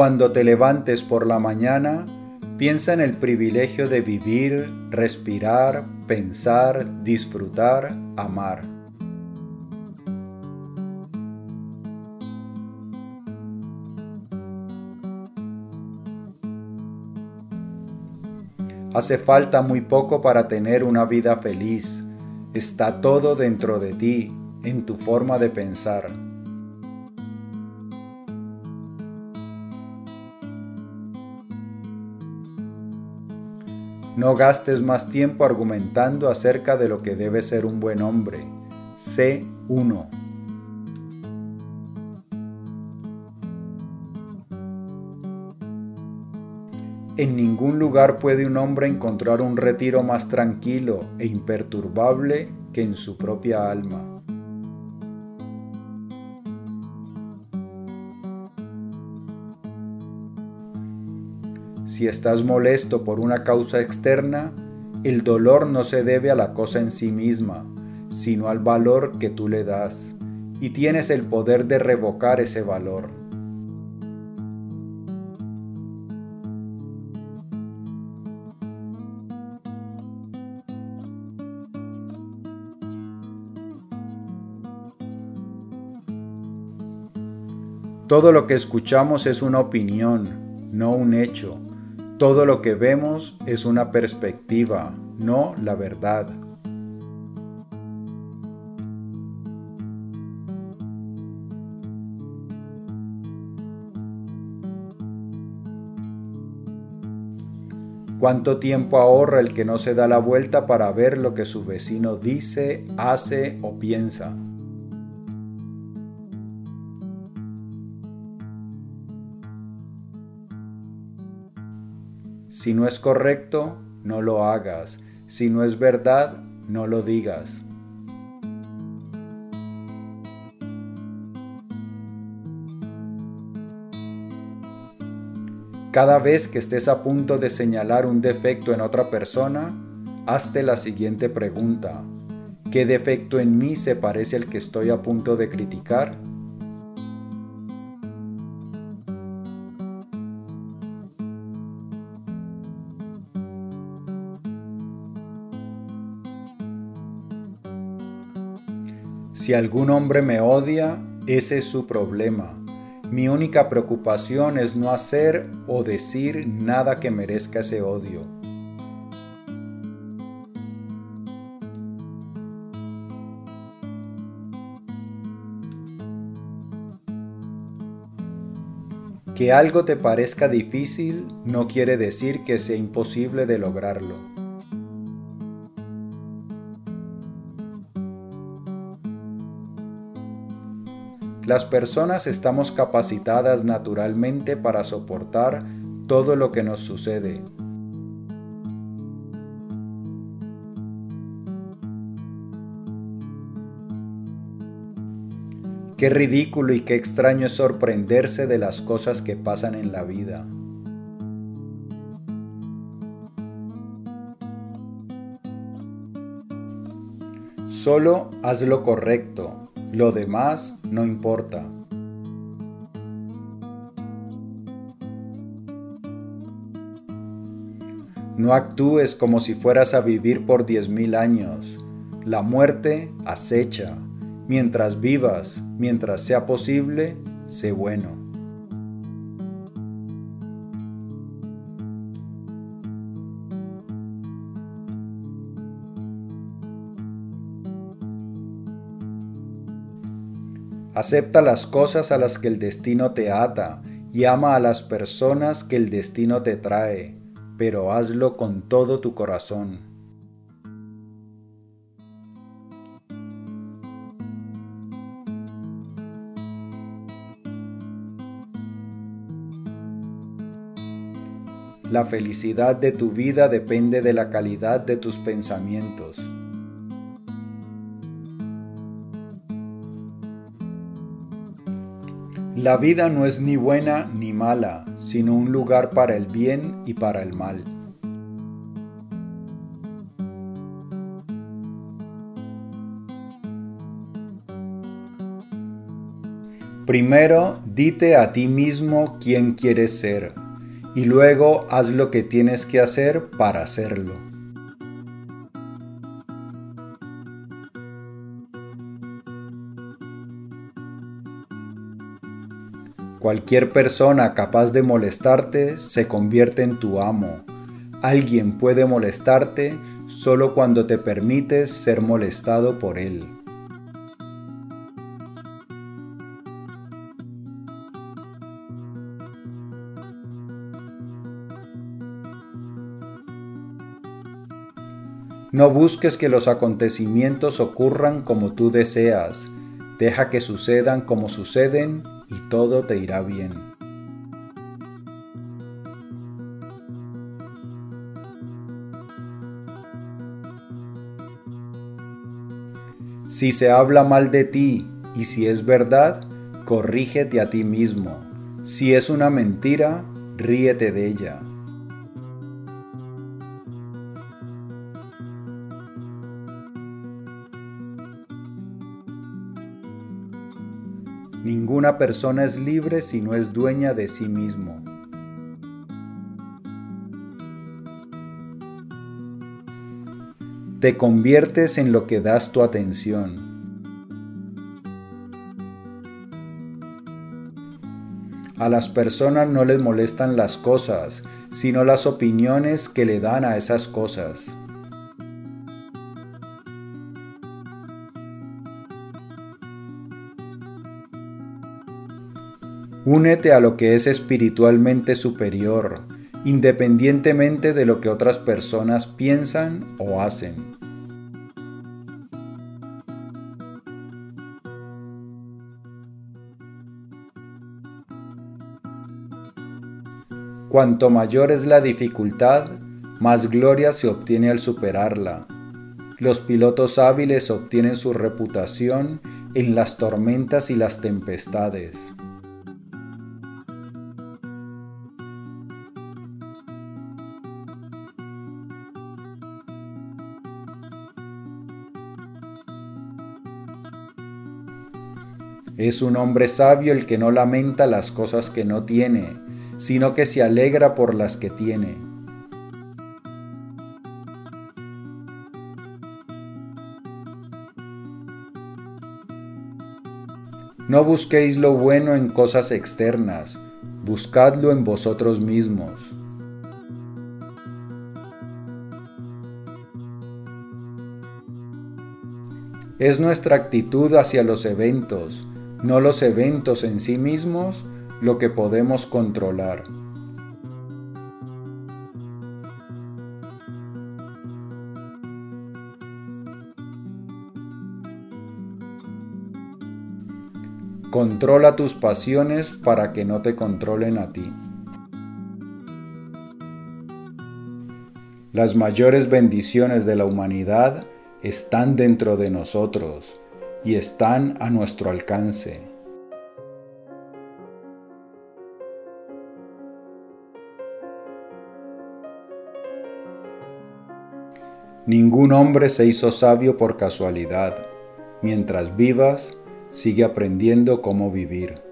Cuando te levantes por la mañana, piensa en el privilegio de vivir, respirar, pensar, disfrutar, amar. Hace falta muy poco para tener una vida feliz. Está todo dentro de ti, en tu forma de pensar. No gastes más tiempo argumentando acerca de lo que debe ser un buen hombre. Sé uno. En ningún lugar puede un hombre encontrar un retiro más tranquilo e imperturbable que en su propia alma. Si estás molesto por una causa externa, el dolor no se debe a la cosa en sí misma, sino al valor que tú le das, y tienes el poder de revocar ese valor. Todo lo que escuchamos es una opinión, no un hecho. Todo lo que vemos es una perspectiva, no la verdad. ¿Cuánto tiempo ahorra el que no se da la vuelta para ver lo que su vecino dice, hace o piensa? Si no es correcto, no lo hagas. Si no es verdad, no lo digas. Cada vez que estés a punto de señalar un defecto en otra persona, hazte la siguiente pregunta. ¿Qué defecto en mí se parece al que estoy a punto de criticar? Si algún hombre me odia, ese es su problema. Mi única preocupación es no hacer o decir nada que merezca ese odio. Que algo te parezca difícil no quiere decir que sea imposible de lograrlo. Las personas estamos capacitadas naturalmente para soportar todo lo que nos sucede. Qué ridículo y qué extraño es sorprenderse de las cosas que pasan en la vida. Solo haz lo correcto, lo demás no importa. No actúes como si fueras a vivir por diez mil años. La muerte acecha. Mientras vivas, mientras sea posible, sé bueno. Acepta las cosas a las que el destino te ata y ama a las personas que el destino te trae, pero hazlo con todo tu corazón. La felicidad de tu vida depende de la calidad de tus pensamientos. La vida no es ni buena ni mala, sino un lugar para el bien y para el mal. Primero, dite a ti mismo quién quieres ser y luego haz lo que tienes que hacer para hacerlo. Cualquier persona capaz de molestarte se convierte en tu amo. Alguien puede molestarte solo cuando te permites ser molestado por él. No busques que los acontecimientos ocurran como tú deseas, deja que sucedan como suceden y todo te irá bien. Si se habla mal de ti y si es verdad, corrígete a ti mismo. Si es una mentira, ríete de ella. Ninguna persona es libre si no es dueña de sí mismo. Te conviertes en lo que das tu atención. A las personas no les molestan las cosas, sino las opiniones que le dan a esas cosas. Únete a lo que es espiritualmente superior, independientemente de lo que otras personas piensan o hacen. Cuanto mayor es la dificultad, más gloria se obtiene al superarla. Los pilotos hábiles obtienen su reputación en las tormentas y las tempestades. Es un hombre sabio el que no lamenta las cosas que no tiene, sino que se alegra por las que tiene. No busquéis lo bueno en cosas externas, buscadlo en vosotros mismos. Es nuestra actitud hacia los eventos, no los eventos en sí mismos, lo que podemos controlar. Controla tus pasiones para que no te controlen a ti. Las mayores bendiciones de la humanidad están dentro de nosotros y están a nuestro alcance. Ningún hombre se hizo sabio por casualidad. Mientras vivas, sigue aprendiendo cómo vivir.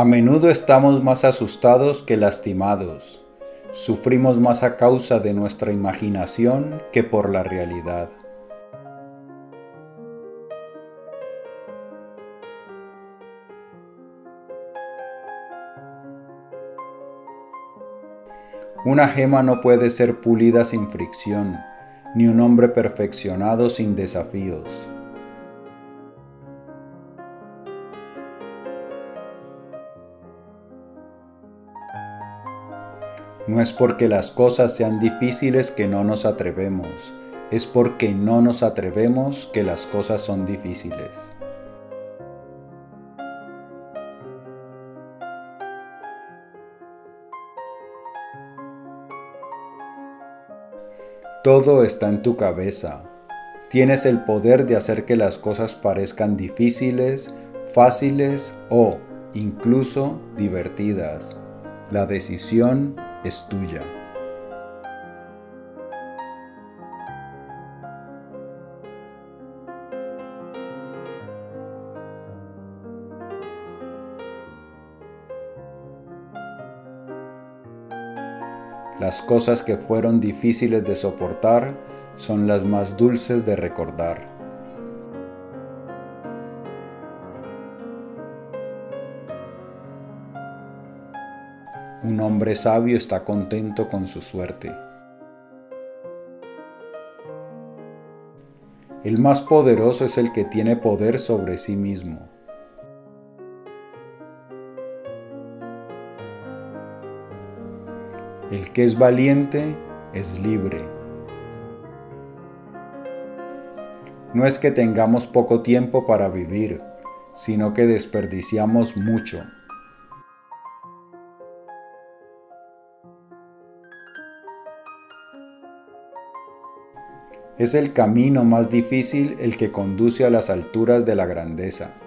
A menudo estamos más asustados que lastimados. Sufrimos más a causa de nuestra imaginación que por la realidad. Una gema no puede ser pulida sin fricción, ni un hombre perfeccionado sin desafíos. No es porque las cosas sean difíciles que no nos atrevemos, es porque no nos atrevemos que las cosas son difíciles. Todo está en tu cabeza. Tienes el poder de hacer que las cosas parezcan difíciles, fáciles o incluso divertidas. La decisión es tuya. Las cosas que fueron difíciles de soportar son las más dulces de recordar. Un hombre sabio está contento con su suerte. El más poderoso es el que tiene poder sobre sí mismo. El que es valiente es libre. No es que tengamos poco tiempo para vivir, sino que desperdiciamos mucho. Es el camino más difícil el que conduce a las alturas de la grandeza.